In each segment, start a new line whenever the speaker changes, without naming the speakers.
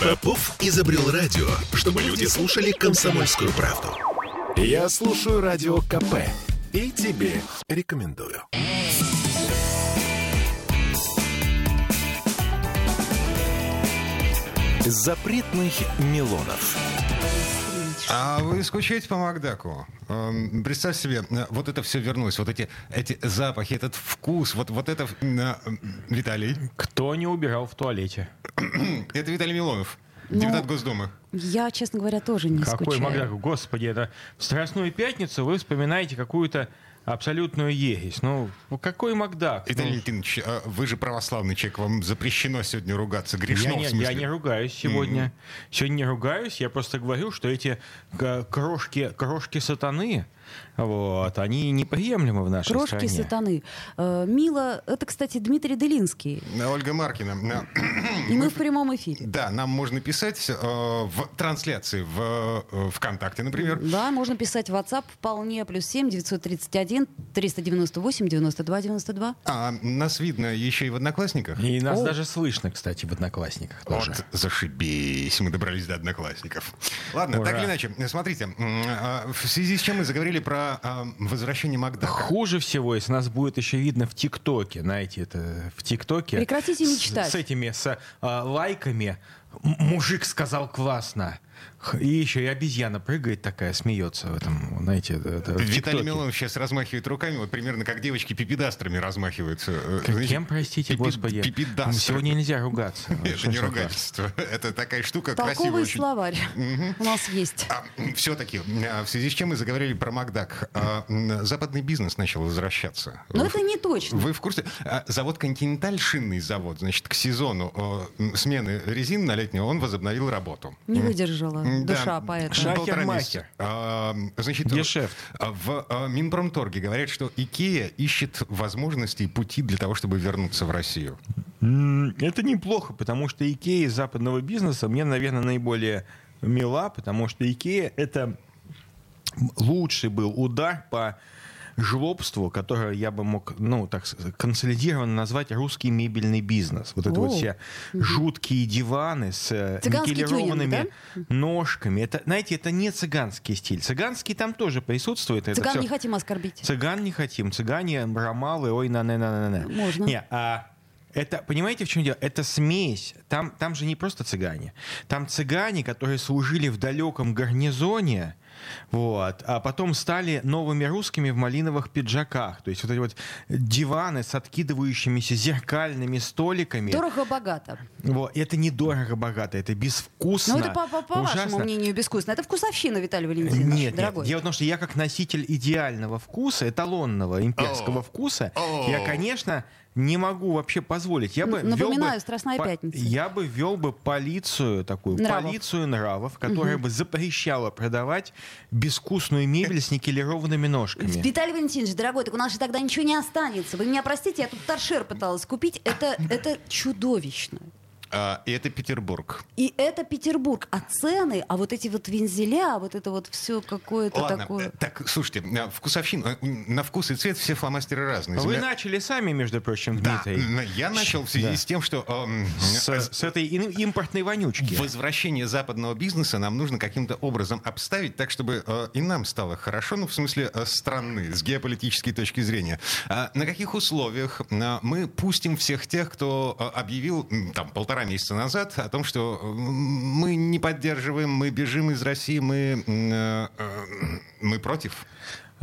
Попов изобрел радио, чтобы люди слушали комсомольскую правду. Я слушаю радио КП и тебе рекомендую. Запретных Милонов.
А вы скучаете по Макдаку? Эм, Представь себе, э, вот это все вернулось, вот эти, эти запахи, этот вкус, вот, вот это... э, Виталий,
Кто не убирал в туалете?
это Виталий Милонов,
Ну,
депутат Госдумы.
Я, честно говоря, тоже не
Какой
скучаю.
Макдак? Господи, это в Страстную пятницу вы вспоминаете какую-то абсолютную ересь. Ну, ну, какой Макдак? Ну,
Виталий Леонидович, э, вы же православный человек, вам запрещено сегодня ругаться,
я
грешно
не,
в смысле.
я не ругаюсь сегодня. Сегодня не ругаюсь, я просто говорю, что эти к- крошки, крошки сатаны, вот, они неприемлемы в нашей
Крошки
стране.
сатаны. Э, Мила, это, кстати, Дмитрий Делинский.
Ольга Маркина,
И мы в прямом эфире.
да, нам можно писать э, в трансляции в э, ВКонтакте, например.
Да, можно писать в WhatsApp вполне. Плюс 7 931 398 92 92.
А нас видно еще и в Одноклассниках.
И нас
О.
даже слышно, кстати, в Одноклассниках тоже.
Вот, зашибись, мы добрались до одноклассников. Ладно,
Ура.
так или иначе, смотрите, а, в связи с чем мы заговорили про а, возвращение Макдака.
Хуже всего, если нас будет еще видно в ТикТоке, знаете, это в ТикТоке.
Прекратите
с-
мечтать.
С, этими, с а, лайками. М- Мужик сказал классно. И еще и обезьяна прыгает такая, смеется в этом, знаете, это- это в
Виталий
ТикТоке.
Милонов сейчас размахивает руками, вот примерно как девочки пипедастрами размахиваются. Э,
Кем, простите,
пипи-
господи?
пипедастры.
Сегодня нельзя ругаться.
Это
Что
не ругательство. Это такая штука красивая
Толковый словарь у нас есть.
все-таки, в связи с чем мы заговорили про Макдак, а, западный бизнес начал возвращаться.
Но это не точно.
Вы в курсе? А, Завод «Континенталь», шинный завод, значит, к сезону смены резин на летнюю он возобновил работу.
Не выдержала
М, да.
душа поэта.
Шахер-махер.
А, Значит,
Гешефт.
а, в а, Минпромторге говорят, что Икея ищет возможности и пути для того, чтобы вернуться в Россию.
Это неплохо, потому что Икея из западного бизнеса мне, наверное, наиболее мила, потому что Икея — это лучший был удар по жлобству, которое я бы мог, ну, так консолидированно назвать русский мебельный бизнес. Вот это вот
О.
все жуткие диваны с э, никелированными
тюнинг,
ножками. Это, знаете, это не цыганский стиль. Цыганский там тоже присутствует. это
Цыган
всё-
не хотим оскорбить.
Цыган не хотим. Цыгане, ромалы, ой, на на на на на
Можно.
Не, а это, понимаете, в чем дело? Это смесь. Там, там же не просто цыгане. Там цыгане, которые служили в далеком гарнизоне, вот, а потом стали новыми русскими в малиновых пиджаках. То есть вот эти вот диваны с откидывающимися зеркальными столиками.
Дорого-богато.
Вот, это недорого богато, это безвкусно.
Ну, это по, по- по вашему мнению безвкусно. Это вкусовщина, Виталий Валентинович,
Нет, нет.
дорогой.
Дело в том, что я как носитель идеального вкуса, эталонного имперского
О.
вкуса,
О.
я, конечно, не могу вообще позволить. Я бы
напоминаю,
бы
«Страстная
по-
пятница».
Я бы ввел бы полицию такую,
Нравов.
полицию нравов, которая бы запрещала продавать безвкусную мебель с никелированными ножками.
Виталий Валентинович, дорогой, так у нас же тогда ничего не останется. Вы меня простите, я тут торшер пыталась купить. Это, это чудовищно.
А, И это Петербург.
И это Петербург. А цены, а вот эти вот вензеля, вот это вот все какое-то
Ладно,
такое...
э, так, слушайте, э, вкусовщина, э, на вкус и цвет все фломастеры разные.
Вы
Земля-
начали сами, между прочим,
Да,
Дмитрий,
я начал в связи
Да.
с тем, что эм,
с,
э,
с этой импортной вонючки.
возвращение западного бизнеса нам нужно каким-то образом обставить так, чтобы э, и нам стало хорошо, ну, в смысле, э, страны, с геополитической точки зрения. А на каких условиях э, мы пустим всех тех, кто э, объявил там полтора месяца назад о том, что мы не поддерживаем, мы бежим из России, мы, э, э, мы против?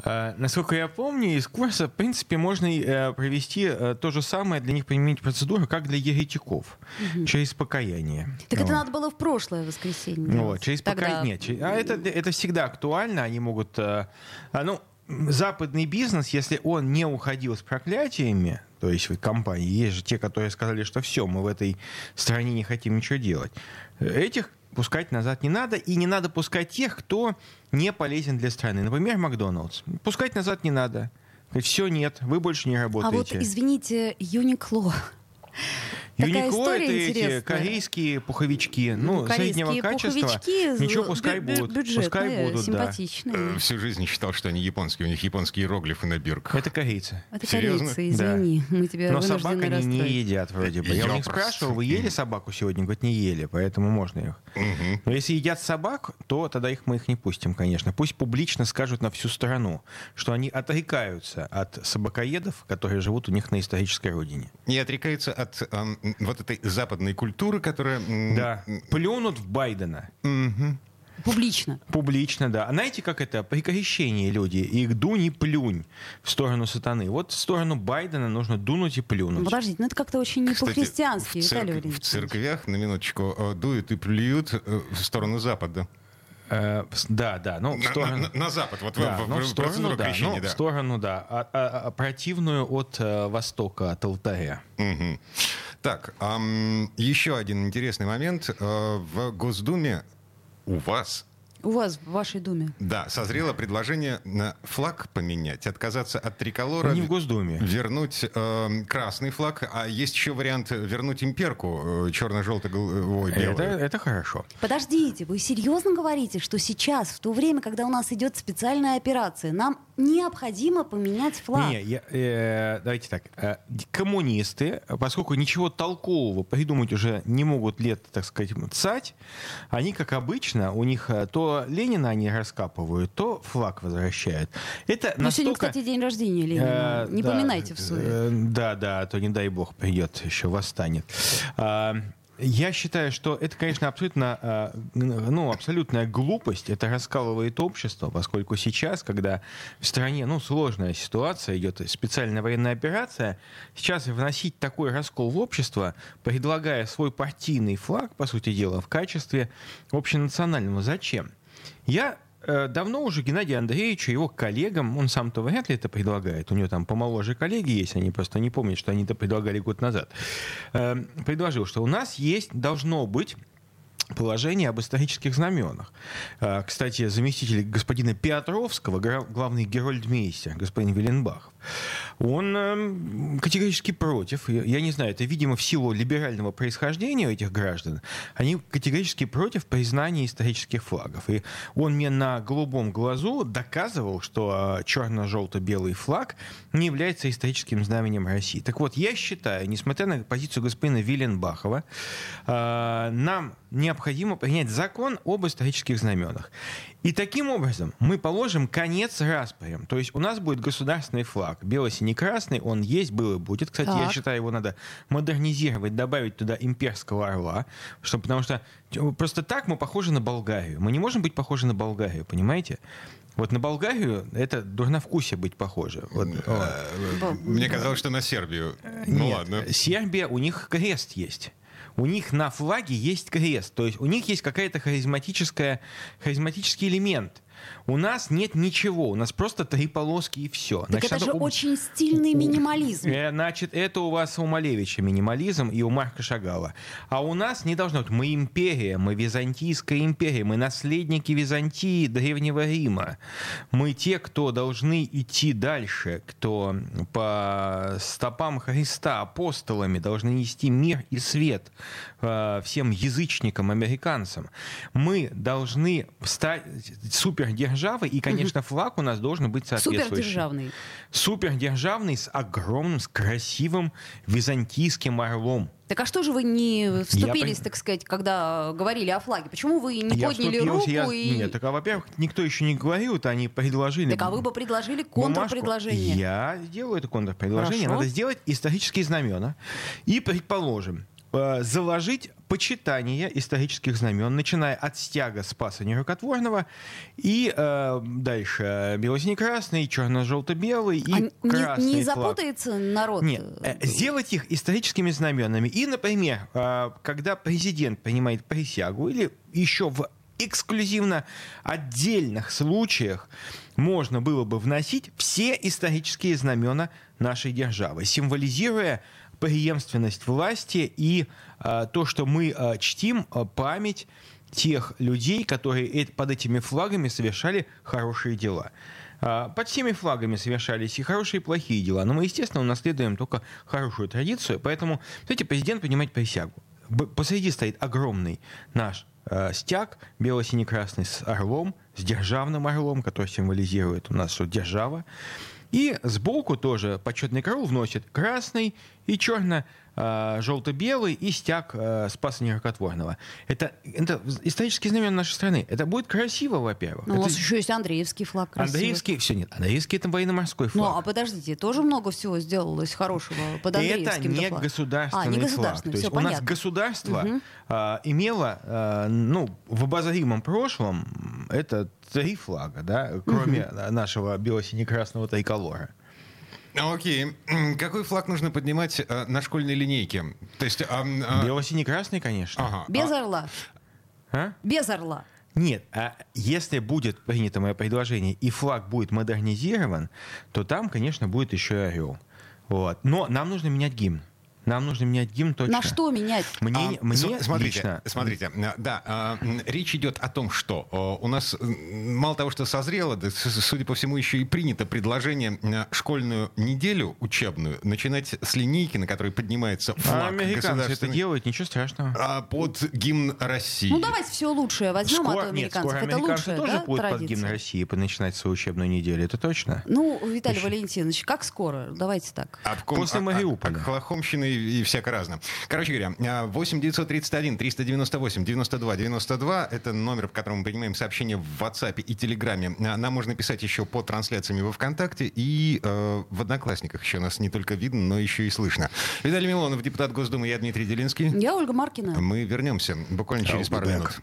Э, Насколько я помню, из курса, в принципе, можно провести то же самое для них применить процедуру, как для еретиков, через покаяние.
Так это
Вот.
надо было в прошлое воскресенье.
Ну Вот, через
Тогда-
покаяние. А это, это всегда актуально. Они могут... а, ну, западный бизнес, если он не уходил с проклятиями, то есть компании, есть же те, которые сказали, что все, мы в этой стране не хотим ничего делать. Этих пускать назад не надо, и не надо пускать тех, кто не полезен для страны. Например, Макдоналдс. Пускать назад не надо. Все, нет, вы больше не
А вот,
работаете.
извините, Юникло. История
это эти
интересная.
корейские пуховички, ну,
Корейские
среднего качества.
пуховички,
Ничего, пускай
бю-
будут.
бюджетные,
Пускай будут, да.
симпатичные.
Э, Всю жизнь считал, что они японские. У них японские иероглифы на бирках.
Это корейцы.
Это
Серьезно?
корейцы, извини. Мы тебя
Но собак они не едят вроде бы. Я у них спрашивал, вы ели собаку сегодня? Говорят, не ели, поэтому можно их.
Мгм.
Но если едят собак, то тогда их мы их не пустим, конечно. Пусть публично скажут на всю страну, что они отрекаются от собакоедов, которые живут у них на исторической родине.
И отрекаются от вот этой западной культуры, которая...
Да. Плюнут в Байдена.
мгм.
Публично.
Публично, да. А знаете, как это? При крещении люди. Их дуни не плюнь в сторону сатаны. Вот в сторону Байдена нужно дунуть и плюнуть.
Подождите, ну это как-то очень не по-христиански,
в, церк-
Виталий
в
Валерьевич.
церквях, на минуточку, э, дуют и плюют э, в сторону запада.
Э, да, да. Ну, в
На,
сторону...
на- на запад, вот в-
Да,
в,
ну,
в
в сторону, да,
крещения,
ну,
да.
в сторону, да, а- а- а противную от э, востока, от алтаря.
Мгм. Так, ам, еще один интересный момент. Э, В Госдуме у вас
У вас в вашей думе.
Да, созрело предложение на флаг поменять, отказаться от триколора,
Не в Госдуме.
вернуть э, красный флаг, а есть еще вариант вернуть имперку э, черно-желто-белую.
Это, это хорошо.
Подождите, вы серьезно говорите, что сейчас, в то время, когда у нас идет специальная операция, нам необходимо поменять флаг?
Не, я, э, давайте так. Э, коммунисты, поскольку ничего толкового придумать уже не могут лет, так сказать, цать, они, как обычно, у них э, то Ленина они раскапывают, то флаг возвращают. Это
Ну, сегодня,
настолько...
кстати, день рождения Ленина.
Э,
Не
да,
поминайте в суе.
э, Да, да, а то не дай бог придет, еще восстанет. А, Я считаю, что это, конечно, абсолютно, а, ну, абсолютная глупость. Это раскалывает общество, поскольку сейчас, когда в стране, ну, сложная ситуация, идет специальная военная операция, сейчас вносить такой раскол в общество, предлагая свой партийный флаг, по сути дела, в качестве общенационального, зачем? Я э, давно уже Геннадию Андреевичу, его коллегам, он сам-то вряд ли это предлагает, у него там помоложе коллеги есть, они просто не помнят, что они это предлагали год назад, э, предложил, что у нас есть, должно быть положение об исторических знаменах. Э, Кстати, заместитель господина Петровского, главный герольдмейстер, господин Виленбахов, он эм, категорически против. Я- не знаю, это, видимо, в силу либерального происхождения этих граждан. Они категорически против признания исторических флагов. И он мне на голубом глазу доказывал, что э, черно-желто-белый флаг не является историческим знаменем России. Так вот, я считаю, несмотря на позицию господина Виленбахова, э, нам необходимо принять закон об исторических знаменах. И таким образом мы положим конец распорям. То есть у нас будет государственный флаг, бело-синий-красный, он есть, был и будет. Кстати, я
Так.
считаю, его надо модернизировать, добавить туда имперского орла, что, потому что э, просто так мы похожи на Болгарию. Мы не можем быть похожи на Болгарию, понимаете? Вот на Болгарию это дурновкусие быть похоже. Вот.
Бо-
Мне казалось, что на Сербию. Ну
Нет,
ладно.
Сербия, у них крест есть. У них на флаге есть крест. То есть у них есть какая-то харизматическая, харизматический элемент. У нас нет ничего. У нас просто три полоски и все.
Так это же очень стильный минимализм.
Э, Значит, это у вас у Малевича минимализм и у Марка Шагала. А у нас не должно быть. Мы империя, мы Византийская империя, мы наследники Византии, Древнего Рима. Мы те, кто должны идти дальше, кто по стопам Христа, апостолами, должны нести мир и свет э, всем язычникам, американцам. Мы должны стать супердержавой, и, конечно, флаг у нас должен быть соответствующий.
Супердержавный.
Супердержавный с огромным, с красивым византийским орлом.
Так а что же вы не вступились,
Я-
так сказать, когда говорили о флаге? Почему вы не
Я
подняли руку
я-
и...
Нет, так, а, во-первых, никто еще не говорил, это они предложили...
Так а вы бы предложили
бумажку.
контрпредложение.
Я сделаю это контрпредложение.
Хорошо.
Надо сделать исторические знамена. И, предположим, заложить почитание исторических знамен, начиная от стяга Спаса Нерукотворного и э, дальше бело-синий-красный, черно-желто-белый и
А не-
красный
не,
флаг.
запутается народ?
Нет, э, сделать их историческими знаменами. И, например, э, когда президент принимает присягу или еще в эксклюзивно отдельных случаях можно было бы вносить все исторические знамена нашей державы, символизируя преемственность власти и э, то, что мы э, чтим э, память тех людей, которые под этими флагами совершали хорошие дела. Под всеми флагами совершались и хорошие, и плохие дела. Но мы, естественно, унаследуем только хорошую традицию. Поэтому, знаете, президент принимает присягу. Посреди стоит огромный наш э, стяг бело-сине-красный с орлом, с державным орлом, который символизирует у нас, что держава. И сбоку тоже почетный караул вносит красный и черно э, желто-белый и стяг э, Спаса Нерокотворного. Это, это исторические знамена нашей страны. Это будет красиво, во-первых.
Ну, у
Это
нас еще есть Андреевский флаг. красивый.
Андреевский, все нет, Андреевский это военно-морской флаг.
Ну, а подождите, тоже много всего сделалось хорошего под
это
Андреевским
не
флаг.
государственный,
а, не
флаг.
государственный,
То есть
все
у нас
понятно.
государство а, имело, а, ну, в обозримом прошлом это три флага, да, кроме а, нашего бело-сине-красного триколора.
Окей. М, Какой флаг нужно поднимать э, на школьной линейке? То есть... м, а,
Бело-сине-красный, конечно.
ага,
Без
а,
орла.
А?
Без орла.
Нет, а если будет принято мое предложение и флаг будет модернизирован, то там, конечно, будет еще и орел. Вот. Но нам нужно менять гимн. Нам нужно менять гимн точно.
На что менять?
Мне,
А,
мне
см- смотрите,
лично-
смотрите, э, да, а, м, речь идет о том, что э, у нас м, мало того, что созрело, да, судя по всему, еще и принято предложение э, школьную неделю учебную начинать с линейки, на которой поднимается
А
флаг
американцы это делают, ничего страшного.
а, под гимн России.
Ну, давайте все лучшее возьмем
Скоро-
от
нет,
американцев.
скоро
Это
американцы
лучшая
тоже
да,
будут под
традиция?
гимн России начинать свою учебную неделю, это точно?
Ну, Виталий Валентинович, как скоро? Давайте так.
Обком,
После
а- а-
Мариуполя.
Оклахомщины и, и всяко разно. Короче говоря, а, 8 931 398 92 92 это номер, по которому мы принимаем сообщения в WhatsApp и Телеграме. Нам можно писать еще по трансляциями во ВКонтакте и э, в Одноклассниках. Еще нас не только видно, но еще и слышно. Виталий Милонов, депутат Госдумы, я Дмитрий Делинский.
Я Ольга Маркина.
Мы вернемся буквально через пару минут.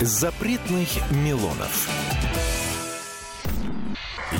Запретных Милонов.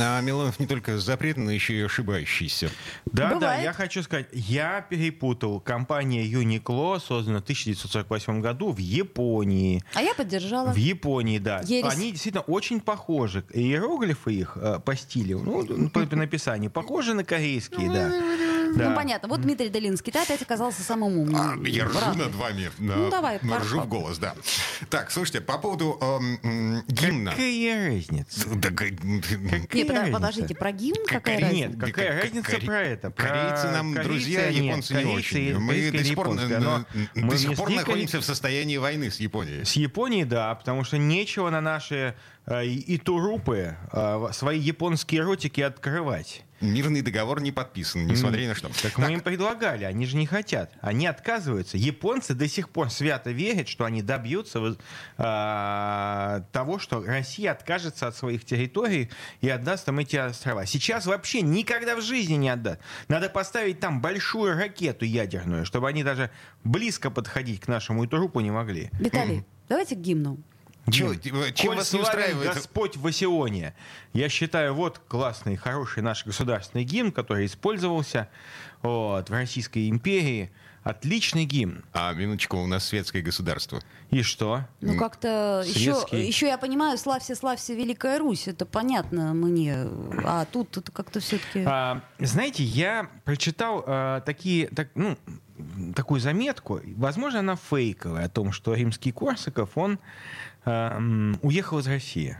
А Милонов не только запретный, но еще и ошибающийся.
Да, да,
Бывает.
я хочу сказать, я перепутал. Компания Uniqlo создана в 1948 году в Японии.
А я поддержала.
В Японии, да.
Ересь.
Они действительно очень похожи. Иероглифы их э, по стилю, ну, по, по написанию, похожи на корейские, да. Да.
Ну, понятно. Вот Дмитрий Долинский, ты опять оказался самым умным.
А, я ржу
Браво.
над вами. да.
Ну, давай,
Ну, Ржу
пар-
в голос, да. Так, слушайте, по поводу эм, гимна.
Какая разница?
Да,
Не,
Какая
подо-
разница?
подождите, про гимн
Как
какая разница?
Нет,
Да
какая
как-
разница
коре-
про это? Про
корейцы нам
корейцы
друзья,
нет,
японцы не
корейцы
очень.
и-
Мы до сих пор,
но мы
до сих
не
пор находимся в состоянии войны с Японией.
С Японией, да, потому что нечего на наши э, и и турупы э, свои японские ротики открывать.
Мирный договор не подписан, несмотря ни на что.
Так мы им предлагали, они же не хотят. Они отказываются. Японцы до сих пор свято верят, что они добьются а, того, что Россия откажется от своих территорий и отдаст им эти острова. Сейчас вообще никогда в жизни не отдаст. Надо поставить там большую ракету ядерную, чтобы они даже близко подходить к нашему Итурупу не могли.
Виталий, давайте к гимну.
Дим,
э, чем
коль
вас не устраивает?
Господь в Осионе. Я считаю, вот классный, хороший наш государственный гимн, который использовался вот, в Российской империи. Отличный гимн.
А, минуточку, у нас светское государство.
И что?
Ну, как-то еще, еще я понимаю, славься, славься, Великая Русь. Это понятно мне. А тут это как-то все-таки...
А, знаете, я прочитал а, такие, так, ну, такую заметку, возможно, она фейковая, о том, что римский Корсаков, он уехал из России.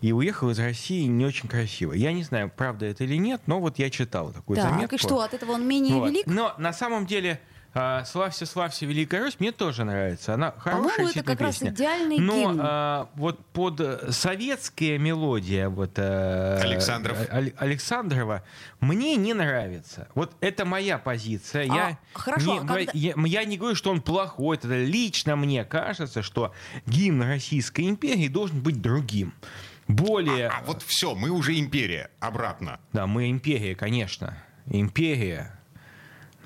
И уехал из России не очень красиво. Я не знаю, правда это или нет, но вот я читал такую
так,
заметку.
и что, от этого он менее
Вот.
велик?
Но на самом деле «Славься, славься, Великая Русь» мне тоже нравится. Она хорошая
По-моему, это как раз
песня.
идеальный
Но
гимн.
а, вот под э, советская мелодия вот, э,
Александров.
Аль- Александрова мне не нравится. Вот это моя позиция.
А,
я,
хорошо,
не,
а когда-
я, я не говорю, что он плохой. Это лично мне кажется, что гимн Российской империи должен быть другим. Более...
А вот все, мы уже империя. Обратно.
Да, мы империя, конечно. Империя.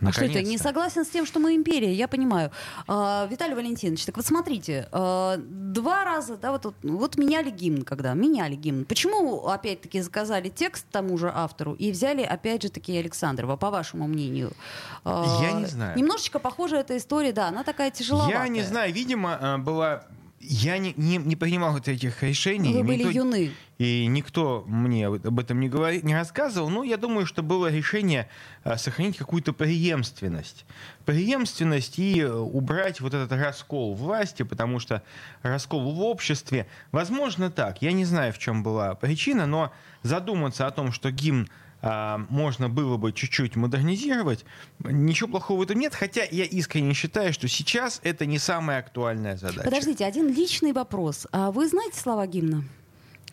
А что это? Не согласен с тем, что мы империя, я понимаю. А, Виталий Валентинович, так вот смотрите, а, два раза, да, вот, вот меняли гимн, когда меняли гимн. Почему, опять-таки, заказали текст тому же автору и взяли, опять же, таки Александрова, по вашему мнению?
А, я не знаю.
Немножечко похожа эта история, да, она такая тяжеловатая.
Я не знаю, видимо, а, была я не, не, не принимал этих решений.
Вы были никто, юны.
И никто мне об этом не, говори, не рассказывал. Но я думаю, что было решение а, сохранить какую-то преемственность. Преемственность и э, убрать вот этот раскол власти, потому что раскол в обществе, возможно так. Я не знаю, в чем была причина, но задуматься о том, что гимн можно было бы чуть-чуть модернизировать. Ничего плохого в этом нет, хотя я искренне считаю, что сейчас это не самая актуальная задача.
Подождите, один личный вопрос. А вы знаете слова гимна?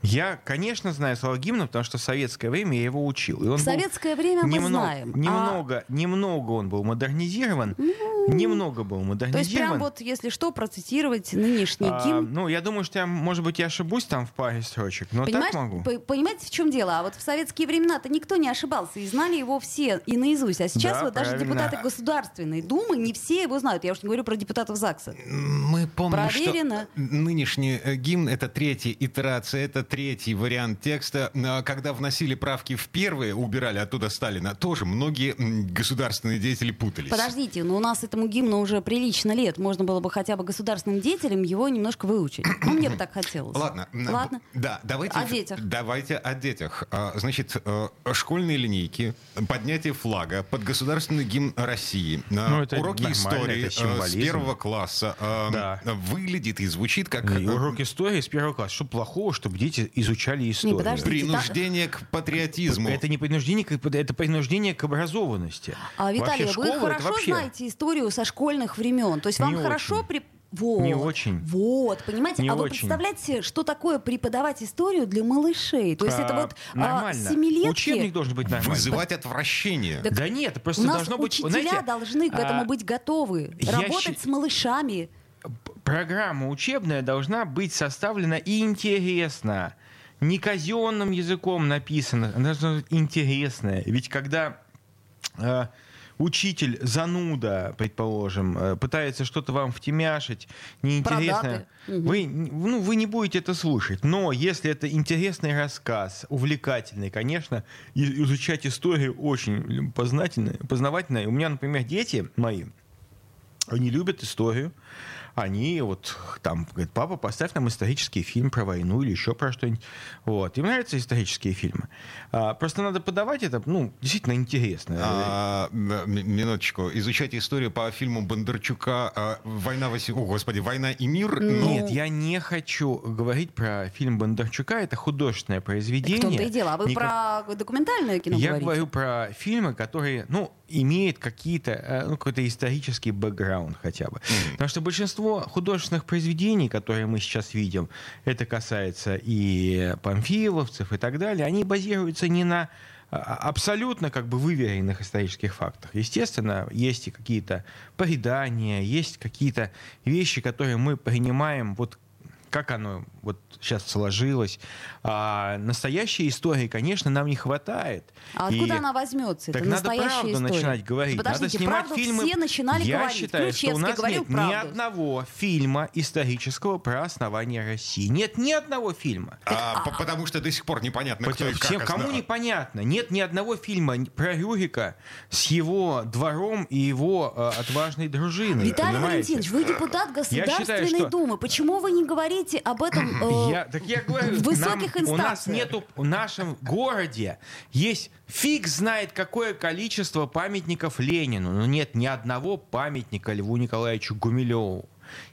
Я, конечно, знаю слова гимна, потому что в советское время я его учил. И он
в советское время мы немного, знаем.
Немного, а... немного он был модернизирован. Ну, немного был модернизирован. То есть
прям вот, если что, процитировать нынешний а, гимн.
Ну, я думаю, что я, может быть, я ошибусь там в паре строчек, но Понимаешь, так могу.
Понимаете, в чем дело? А вот в советские времена-то никто не ошибался, и знали его все и наизусть. А сейчас да, вот правильно. даже депутаты Государственной Думы не все его знают. Я уж не говорю про депутатов ЗАГСа.
Мы помним, Проверено. что нынешний э, гимн — это третья итерация, это третий вариант текста. А когда вносили правки в первые, убирали оттуда Сталина, тоже многие государственные деятели путались.
Подождите, но у нас этому гимну уже прилично лет. Можно было бы хотя бы государственным деятелям его немножко выучить. Ну, мне бы так хотелось.
Ладно. Ладно. Да, давайте...
О детях.
Давайте о детях. А, значит, э, школьные линейки, поднятие флага под государственный гимн России, ну, уроки истории э, с первого класса да. выглядит и звучит как...
И урок истории с первого класса. Что плохого, чтобы дети изучали изучали историю. Не, подождите,
принуждение та... к патриотизму.
Это не принуждение, это принуждение к образованности.
А, Виталий, вообще, вы хорошо вообще... знаете историю со школьных времен. То есть вам не хорошо при
вот. Не очень.
Вот, понимаете? Не а очень. вы представляете, что такое преподавать историю для малышей? То есть а, это вот
нормально.
А, семилетки...
Учебник должен быть нормальный.
Вызывать отвращение.
Так да нет, просто
у нас
должно быть...
учителя знаете, должны к этому а, быть готовы. Работать щ... с малышами.
Программа учебная должна быть составлена интересно не казенным языком написано, она должна быть интересная. Ведь когда э, учитель зануда, предположим, э, пытается что-то вам втемяшить, неинтересное, вы, ну, вы не будете это слушать. Но если это интересный рассказ, увлекательный, конечно, изучать историю очень познательно, познавательно. У меня, например, дети мои, они любят историю, они вот там говорят, папа, поставь нам исторический фильм про войну или еще про что-нибудь. Вот. Им нравятся исторические фильмы. А, просто надо подавать это, ну, действительно интересно. А,
минуточку. Изучать историю по фильму Бондарчука а, «Война, Васи... О, господи, «Война и мир».
Ну... Нет, я не хочу говорить про фильм Бондарчука. Это художественное произведение. В
том-то и дело. А вы Никак... про документальное кино
Я
говорите?
говорю про фильмы, которые, ну, имеют какие-то, э, ну, какой-то исторический бэкграунд хотя бы. Mm. Потому что большинство художественных произведений, которые мы сейчас видим, это касается и памфиловцев и так далее, они базируются не на а, абсолютно как бы выверенных исторических фактах. Естественно, есть и какие-то предания, есть какие-то вещи, которые мы принимаем вот как оно вот сейчас сложилось. А настоящей истории, конечно, нам не хватает.
А откуда и... она возьмется?
Так надо правду история? начинать говорить.
Подождите,
надо снимать
правду
фильмы.
все начинали
Я
говорить.
считаю, что у нас нет правду. ни одного фильма исторического про основание России. Нет ни одного фильма.
А, а, потому что до сих пор непонятно, Потому, кто и
всем,
как
Кому непонятно. Нет ни одного фильма про Рюрика с его двором и его э, отважной дружиной.
Виталий понимаете? Валентинович, вы депутат Государственной считаю, что... Думы. Почему вы не говорите об этом
э, я, так я говорю, в высоких нам, инстанциях? У нас нету, в нашем городе есть фиг знает какое количество памятников Ленину, но нет ни одного памятника Льву Николаевичу Гумилеву.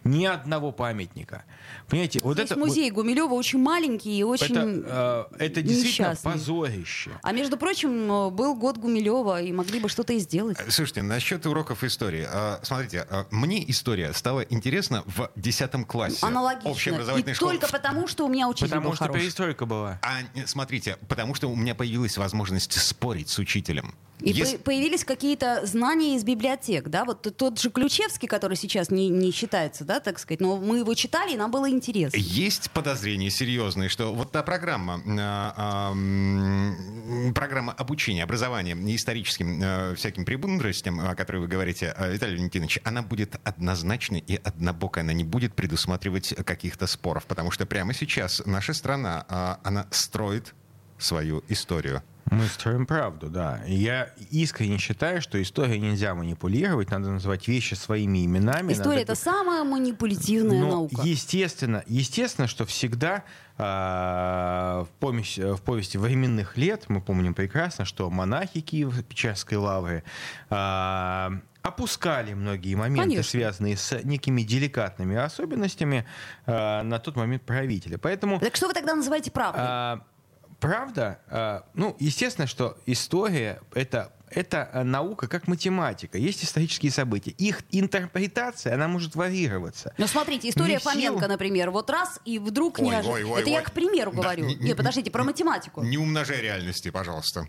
Ни одного памятника. Понимаете, вот
Здесь
это
музей Гумилева очень маленький и очень
Это, э, это действительно несчастный. позорище.
А между прочим, э, был год Гумилева, и могли бы что-то и сделать.
Э, слушайте, насчет уроков истории. Э, смотрите, мне история стала интересна в 10 классе.
Аналогично.
Общеобразовательной
и
школы.
только потому, что у меня учитель
Потому
был
что
хороший.
перестройка была.
А, смотрите, потому что у меня появилась возможность спорить с учителем.
И
Если-
по- появились какие-то знания из библиотек, да? Вот тот же Ключевский, который сейчас не, не считается, да, так сказать, но мы его читали, и нам было интересно.
Есть подозрения серьезные, что вот та программа, а, а, м, программа обучения, образования историческим э, всяким премудростям, о которой вы говорите, э, Виталий Валентинович, она будет однозначной и однобокой, она не будет предусматривать каких-то споров, потому что прямо сейчас наша страна, она строит свою историю.
Мы строим правду, да. Я искренне считаю, что историей нельзя манипулировать, надо называть вещи своими именами.
История
надо
это самая манипулятивная
Но,
наука.
Естественно, естественно, что всегда а, в, помесь- в повести временных лет мы помним прекрасно, что монахи Киево-Печерской лавры а, опускали многие моменты,
Конечно.
связанные с некими деликатными особенностями а, на тот момент правителя. Поэтому
Так что вы тогда называете правдой?
а, правда, а, ну, естественно, что история это это а, наука как математика. Есть исторические события. Их интерпретация, она может варьироваться.
Ну, смотрите, история Фоменко, например, вот раз, и вдруг
Ой,
неожиданно...
ой, ой,
Это я
ой.
к примеру
Да,
говорю.
не-
Нет, подождите, про математику.
Не умножай реальности, пожалуйста.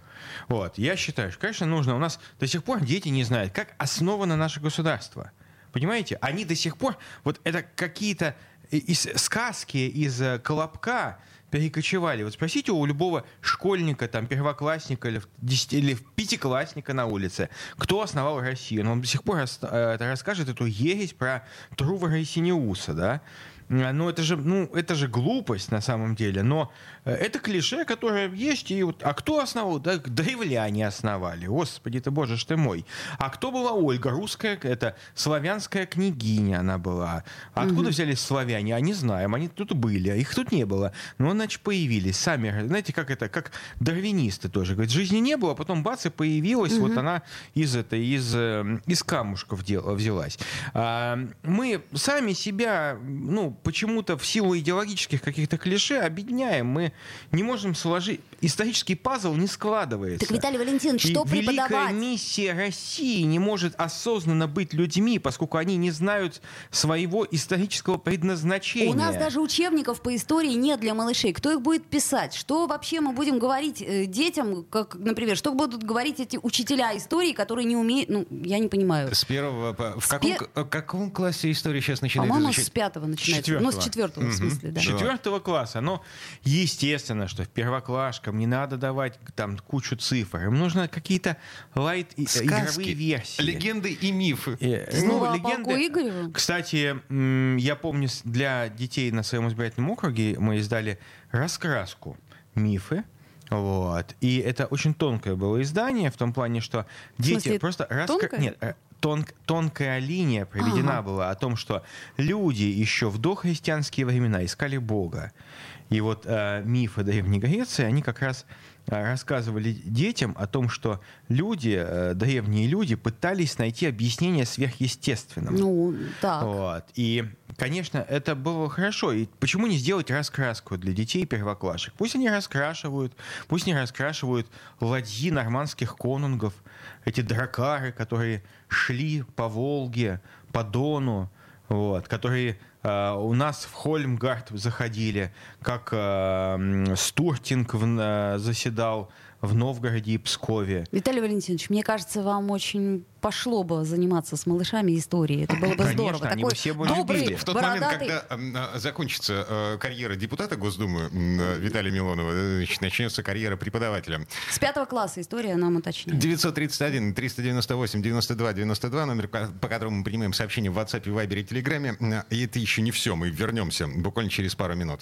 Вот, я считаю, что, конечно, нужно. У нас до сих пор дети не знают, как основано наше государство. Понимаете? Они до сих пор, вот это какие-то из сказки из э, Колобка перекочевали. Вот спросите у любого школьника, там, первоклассника или, десяти- или пятиклассника на улице, кто основал Россию. Он до сих пор рас- э, расскажет эту ересь про Трувора и Синеуса, да? А, Ну, это же, ну, это же глупость на самом деле. Но э, это клише, которое есть. И вот, а кто основал? Да, древляне основали. Господи ты, боже ж ты мой. А кто была Ольга? Русская, это славянская княгиня она была. Откуда взялись славяне? А не знаем. Они тут были, а их тут не было. Но, значит, появились сами. Знаете, как это, как дарвинисты тоже. Говорят, жизни не было, а потом бац, и появилась. Вот она из, этой, из, э, из камушков дел- взялась. А, мы сами себя, ну, почему-то в силу идеологических каких-то клише объединяем. Мы не можем сложить... Исторический пазл не складывается.
Так, Виталий Валентинович,
И
что
великая
преподавать?
миссия России не может осознанно быть людьми, поскольку они не знают своего исторического предназначения.
У нас даже учебников по истории нет для малышей. Кто их будет писать? Что вообще мы будем говорить э, детям, как, например, что будут говорить эти учителя истории, которые не умеют... Ну, я не понимаю.
С первого по- В
С
каком, каком классе история сейчас начинает
По-моему, с пятого начинается.
Четвертого.
Ну, с четвертого, в смысле, да.
С четвертого класса. Но естественно, что в первоклашкам не надо давать там кучу цифр. Им нужно какие-то лайт игровые версии.
легенды и мифы.
Э,
Снова
ну,
о полку Игореву?
Кстати, я помню, для детей на своем избирательном округе мы издали раскраску «Мифы». Вот. И это очень тонкое было издание в том плане, что дети
смысле,
просто...
тонкое?
Нет, э, тонк- тонкая линия проведена
Ага.
была о том, что люди еще в дохристианские времена искали Бога. И вот э, мифы Древней Греции, они как раз рассказывали детям о том, что люди, э, древние люди, пытались найти объяснение сверхъестественному.
Ну, так.
Вот. И, конечно, это было хорошо. И почему не сделать раскраску для детей первоклашек? Пусть они раскрашивают, пусть они раскрашивают ладьи нормандских конунгов, эти дракары, которые шли по Волге, по Дону, вот, которые э, у нас в Хольмгард заходили, как э, Стуртинг э, заседал в Новгороде и Пскове.
Виталий Валентинович, мне кажется, вам очень пошло бы заниматься с малышами историей. Это было бы
Конечно,
здорово.
они бы
Такой
все бы
добрый,
любили.
В тот момент,
бородатый...
когда м, а, закончится э, карьера депутата Госдумы э, Виталия Милонова, э, значит, начнется карьера преподавателя.
С пятого класса история нам уточняет.
931 398 92 92, номер, по которому мы принимаем сообщения в WhatsApp, Viber и Telegram. И это еще не все, мы вернемся буквально через пару минут.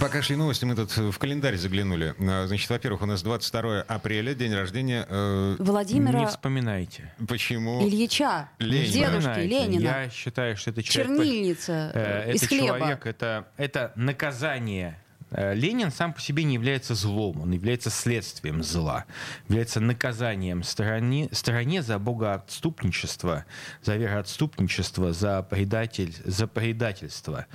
Пока шли новости, мы тут в календарь заглянули. Э, Значит, во-первых, у нас 22 апреля, день рождения. э,
Не
Владимира
вспоминайте.
Почему?
Ильича,
Ленина.
дедушки. Ленина,
Я считаю, что это человек...
чернильница
Э,
из
это
хлеба.
человек, это, это наказание Э, Ленин сам по себе не является злом, он является следствием зла, является наказанием стороне, стороне за богоотступничество, за вероотступничество, за, предатель, за предательство.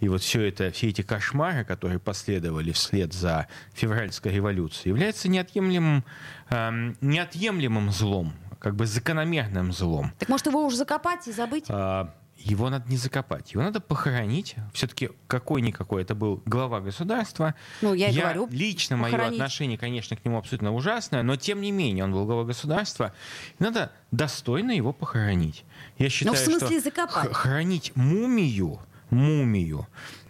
И вот все это, все эти кошмары, которые последовали вслед за февральской революцией, являются неотъемлемым, эм, неотъемлемым злом, как бы закономерным злом.
Так может его уже закопать и забыть?
А, его надо не закопать, его надо похоронить. Все-таки какой-никакой это был глава государства.
Ну, я и говорю.
Лично мое
похоронить.
отношение, конечно, к нему абсолютно ужасное, но тем не менее он был глава государства. И надо достойно его похоронить. Я считаю,
Ну, смысле
что
закопать?
хранить мумию, мумию,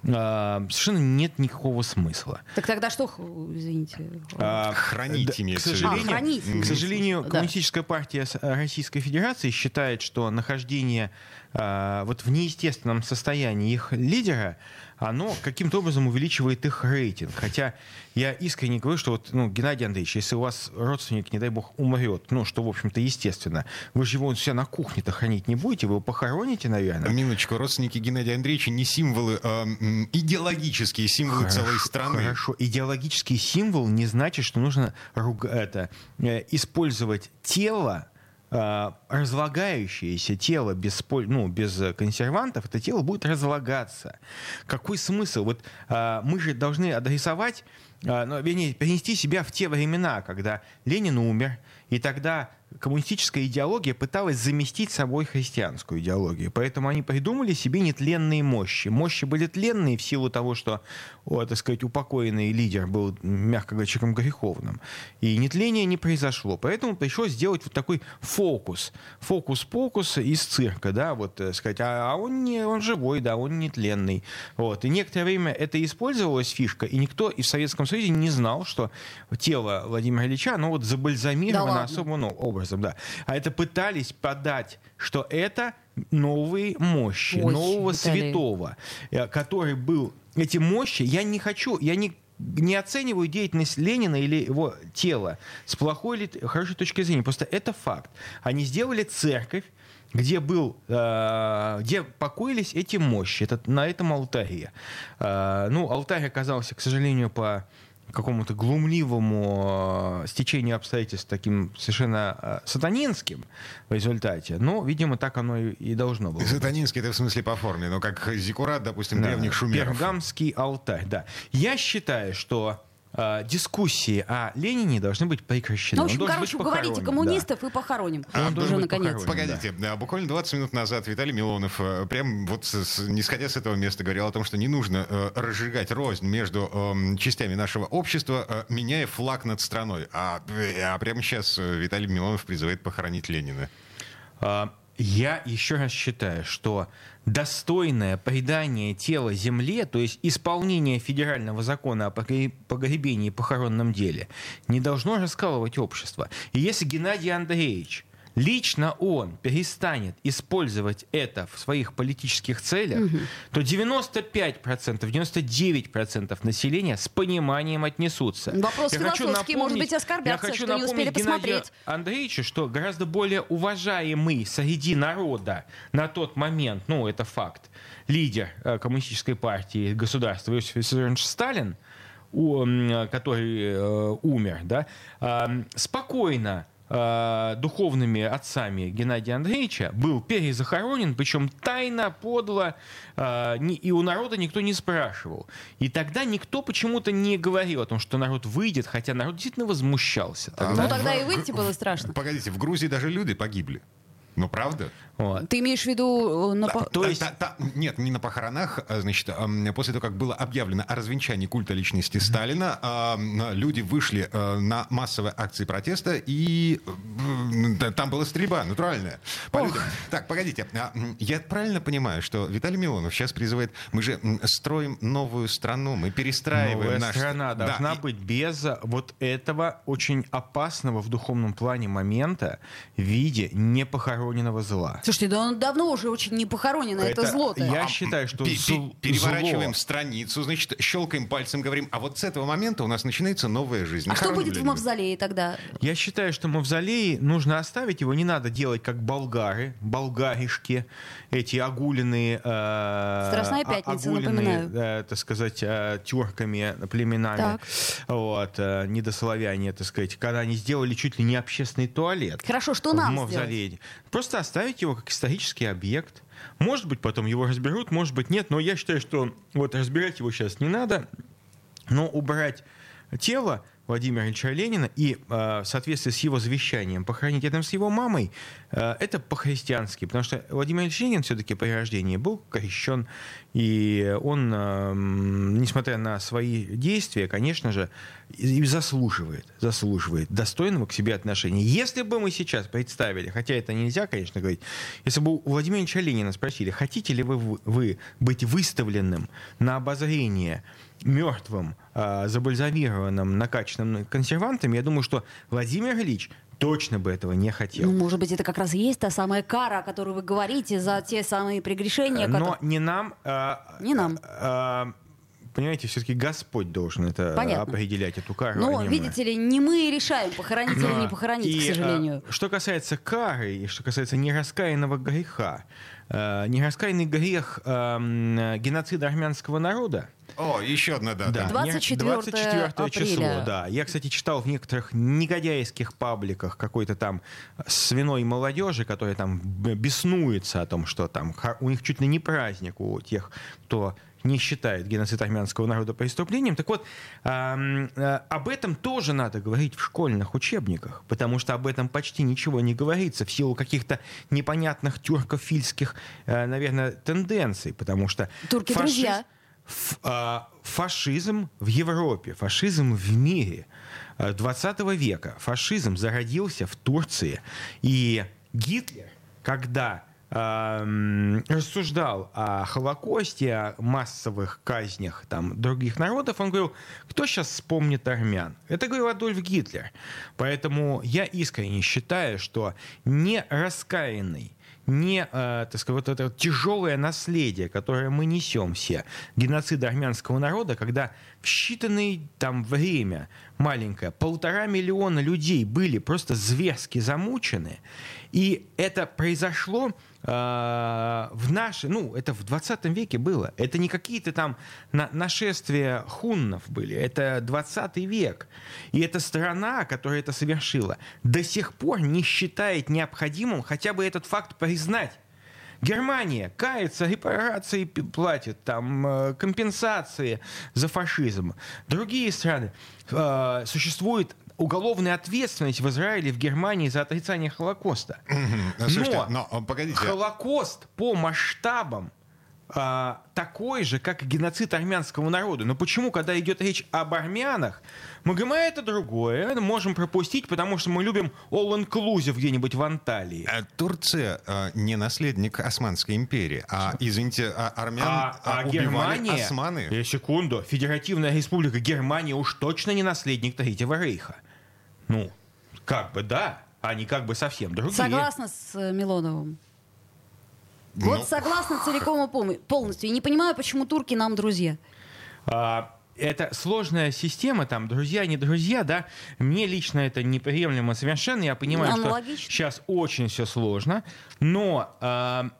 а, совершенно нет никакого смысла.
Так тогда что, извините?
А,
Хранить
да, к
имеется в виду.
сожалению,
А, хранить.
к сожалению,
Да.
Коммунистическая партия С- Российской Федерации считает, что нахождение а, вот в неестественном состоянии их лидера, оно каким-то образом увеличивает их рейтинг. Хотя я искренне говорю, что вот, ну, Геннадий Андреевич, если у вас родственник, не дай бог, умрет, ну, что, в общем-то, естественно, вы же его у себя на кухне-то хранить не будете, вы его похороните, наверное.
Минуточку, родственники Геннадия Андреевича не символы, а идеологические символы целой страны.
Хорошо. Идеологический символ не значит, что нужно руга- это, э, использовать тело, разлагающееся тело без, ну, без э, консервантов, это тело будет разлагаться. Какой смысл? Вот э, мы же должны адресовать, э, ну, вернее, перенести себя в те времена, когда Ленин умер, и тогда коммунистическая идеология пыталась заместить собой христианскую идеологию. Поэтому они придумали себе нетленные мощи. Мощи были тленные в силу того, что, о, так сказать, упокоенный лидер был, мягко говоря, человеком греховным. И нетление не произошло. Поэтому пришлось сделать вот такой фокус. Фокус-покус из цирка, да, вот э, сказать, а, а он, не, он живой, да, он нетленный. Вот. И некоторое время это использовалась фишка, и никто и в Советском Союзе не знал, что тело Владимира Ильича, оно вот забальзамировано
ладно?
особым ну, образом, да. А это пытались подать, что это новые мощи,
Ой,
нового
Виталий.
святого, э, который был... Эти мощи, я не хочу, я не не оцениваю деятельность Ленина или его тела с плохой или хорошей точки зрения. Просто это факт. Они сделали церковь, где был, э, где покоились эти мощи, это, на этом алтаре. Э, ну, алтарь оказался, к сожалению, по какому-то глумливому э, стечению обстоятельств таким совершенно э, сатанинским в результате. Но, видимо, так оно и, должно было.
Сатанинский это в смысле по форме, но как зиккурат, допустим,
Да,
древних шумеров.
Пергамский алтарь, да. Я считаю, что э, дискуссии о Ленине должны быть прекращены.
Ну, в
Он
общем,
должен
короче, уговорите коммунистов и похороним.
Он
уже наконец.
Погодите, а, буквально 20 минут назад Виталий Милонов, э, прям вот с- с- не сходя с этого места, говорил о том, что не нужно э, разжигать рознь между эм, частями нашего общества, э, меняя флаг над страной. А, э, а прямо сейчас э, Виталий Милонов призывает похоронить Ленина.
А, Я еще раз считаю, что достойное предание тела земле, то есть исполнение федерального закона о погре- погребении и похоронном деле, не должно раскалывать общество. И если Геннадий Андреевич лично он перестанет использовать это в своих политических целях, то 95%, 99% населения с пониманием отнесутся.
Вопрос
Я хочу
философский, может
напомнить-
быть, оскорбятся,
я хочу
что не успели посмотреть.
Андреевичу, что гораздо более уважаемый среди народа на тот момент, ну, это факт, лидер э, коммунистической партии государства Иосиф Виссарионович Сталин, который э, умер, да, э, спокойно э, духовными отцами Геннадия Андреевича был перезахоронен, причем тайно, подло, э, и у народа никто не спрашивал. И тогда никто почему-то не говорил о том, что народ выйдет, хотя народ действительно возмущался. тогда.
Ну, тогда и выйти было страшно.
Погодите, в Грузии даже люди погибли. Ну, правда?
Вот.
Ты имеешь в виду... э, на по-
То есть-
та- та- нет, не на похоронах. а, Значит, после того, как было объявлено о развенчании культа личности Сталина, ам, люди вышли э, на массовые акции протеста, и да, там была стрельба натуральная. По людям. Так, погодите. а, Я правильно понимаю, что Виталий Милонов сейчас призывает... Мы же строим новую страну, мы перестраиваем
Новая
наш...
страна
Да,
должна
и-
быть без вот этого очень опасного в духовном плане момента в виде непохороненного зла.
Слушайте, да он давно уже очень не похоронено, это, это зло-то.
Я
А,
считаю, что
пе- пе-
зл-
переворачиваем
зло.
страницу, значит, щелкаем пальцем, говорим, а вот с этого момента у нас начинается новая жизнь.
А что будет в мавзолее тогда?
Я считаю, что мавзолей нужно оставить, его не надо делать как болгары, болгаришки, эти огуленные... э,
Страстная
а-
пятница,
огуленные,
напоминаю.
э, так сказать, э, тюрками, племенами,
Так.
вот, э, недославяне, так сказать, когда они сделали чуть ли не общественный туалет.
Хорошо, что
в
нам
мавзолее. Просто оставить его как исторический объект. Может быть, потом его разберут, может быть, нет, но я считаю, что вот разбирать его сейчас не надо, но убрать тело Владимира Ильича Ленина и э, в соответствии с его завещанием похоронить рядом с его мамой, э, это по-христиански, потому что Владимир Ильич Ленин все-таки при рождении был крещен, и он, э, несмотря на свои действия, конечно же, и заслуживает, заслуживает достойного к себе отношения. Если бы мы сейчас представили, хотя это нельзя, конечно, говорить, если бы у Владимира Ильича Ленина спросили, хотите ли вы, вы быть выставленным на обозрение мертвым, а, забальзамированным, накачанным консервантами, я думаю, что Владимир Ильич точно бы этого не хотел.
Ну, может быть, это как раз и есть та самая кара, о которой вы говорите, за те самые прегрешения,
Но
которые...
не нам... а,
Не нам.
а, понимаете, все-таки Господь должен это
Понятно.
определять, эту кару. а
Ну,
не мы.
видите ли, не мы решаем, похоронить или не похоронить,
И,
к сожалению.
а, что касается кары, и что касается нераскаянного греха, а, нераскаянный грех а, м, геноцида армянского народа,
О, еще одна дата.
Да,
24
не- 24 число,
апреля.
да. Я, кстати, читал в некоторых негодяйских пабликах какой-то там свиной молодежи, которая там беснуется о том, что там у них чуть ли не праздник у тех, кто не считает геноцид армянского народа преступлением. Так вот, э, об этом тоже надо говорить в школьных учебниках, потому что об этом почти ничего не говорится в силу каких-то непонятных тюркофильских, э, наверное, тенденций, потому что
Турки
фашист-
друзья.
А, фашизм в Европе, фашизм в мире а, 20 века. Фашизм зародился в Турции. И Гитлер, когда а, рассуждал о Холокосте, о массовых казнях там, других народов, он говорил, кто сейчас вспомнит армян? Это говорил Адольф Гитлер. Поэтому я искренне считаю, что не раскаянный не, э, так сказать, вот это тяжелое наследие, которое мы несем все, геноцида армянского народа, когда в считанное там время маленькое, полтора миллиона людей были просто зверски замучены, и это произошло в наше, ну, это в 20 веке было. Это не какие-то там на- нашествия хуннов были, это 20 век. И эта страна, которая это совершила, до сих пор не считает необходимым хотя бы этот факт признать. Германия кается, репарации платит, там э, компенсации за фашизм. Другие страны э, существует уголовная ответственность в Израиле, в Германии за отрицание Холокоста.
Мгм. Слушайте,
Но
но, э, погодите.
Холокост по масштабам а, такой же, как и геноцид армянского народа. Но почему, когда идет речь об армянах, мы говорим, а это другое, это можем пропустить, потому что мы любим all-inclusive где-нибудь в Анталии.
А Турция э, не наследник Османской империи, а, извините, а армян
А, а
а,
Германия,
османы.
э, секунду, Федеративная Республика Германия уж точно не наследник Третьего Рейха. Ну, как бы да, они как бы совсем другие.
Согласна с э, Милоновым.
Ну,
Вот согласна целиком и полностью. И не понимаю, почему турки нам друзья.
А, это сложная система, там, друзья, не друзья, да. Мне лично это неприемлемо совершенно. Я понимаю,
Аналогично.
что сейчас очень все сложно, но а,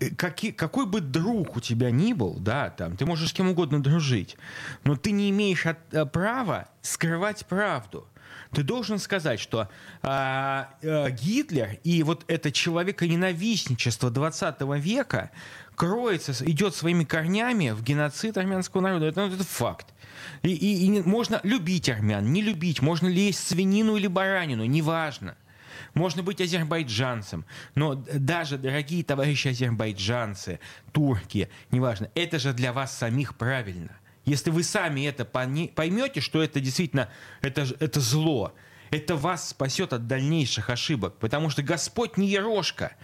э, каки- какой бы друг у тебя ни был, да, там, ты можешь с кем угодно дружить, но ты не имеешь от- э, права скрывать правду. Ты должен сказать, что а, э, Гитлер и вот это человеконенавистничество 20 века кроется, идет своими корнями в геноцид армянского народа. Это, это факт. И, и- и можно любить армян, не любить, можно ли есть свинину или баранину, неважно. Можно быть азербайджанцем, но даже, дорогие товарищи азербайджанцы, турки, неважно, это же для вас самих правильно. Если вы сами это поймете, что это действительно это, это зло, это вас спасет от дальнейших ошибок, потому что Господь не ерошка,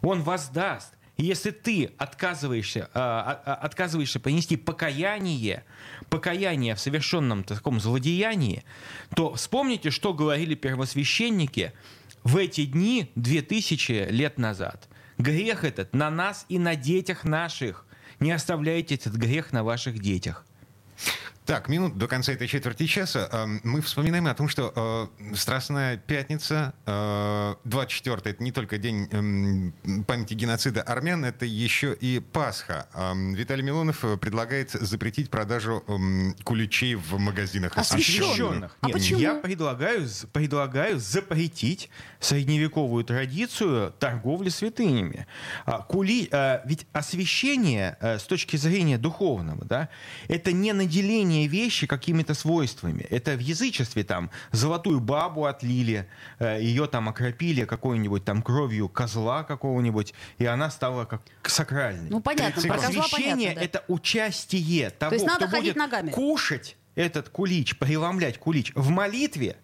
Он вас даст. И если ты отказываешься, а, а, отказываешься принести покаяние, покаяние в совершенном таком злодеянии, то вспомните, что говорили первосвященники в эти дни 2000 лет назад. Грех этот на нас и на детях наших. Не оставляйте этот грех на ваших детях.
Так, минут до конца этой четверти часа э, мы вспоминаем о том, что э, Страстная Пятница, э, 24 это не только день э, памяти геноцида армян, это еще и Пасха. Э, Виталий Милонов э, предлагает запретить продажу э, куличей в магазинах.
Освященных.
Освященных.
А
Нет,
почему?
Я предлагаю, предлагаю запретить средневековую традицию торговли святынями. А, Кули, а, ведь освящение а, с точки зрения духовного, да, это не наделение вещи какими-то свойствами. Это в язычестве там золотую бабу отлили, э, ее там окропили какой-нибудь там кровью козла какого-нибудь, и она стала как сакральной.
Ну, понятно, про козла понятно. да.
это участие того,
есть надо
кто
ходить
будет
ногами.
кушать этот кулич, преломлять кулич в молитве.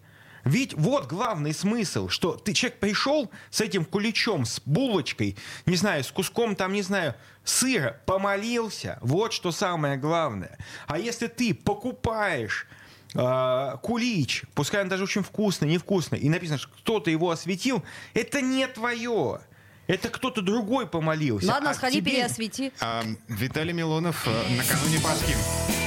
Ведь вот главный смысл, что ты человек пришел с этим куличом, с булочкой, не знаю, с куском там, не знаю, сыра, помолился. Вот что самое главное. А если ты покупаешь э, кулич, пускай он даже очень вкусный, невкусный, и написано, что кто-то его осветил, это не твое. Это кто-то другой помолился.
Ладно,
А
сходи,
тебе-
переосвети.
А, Виталий Милонов э, накануне Пасхи.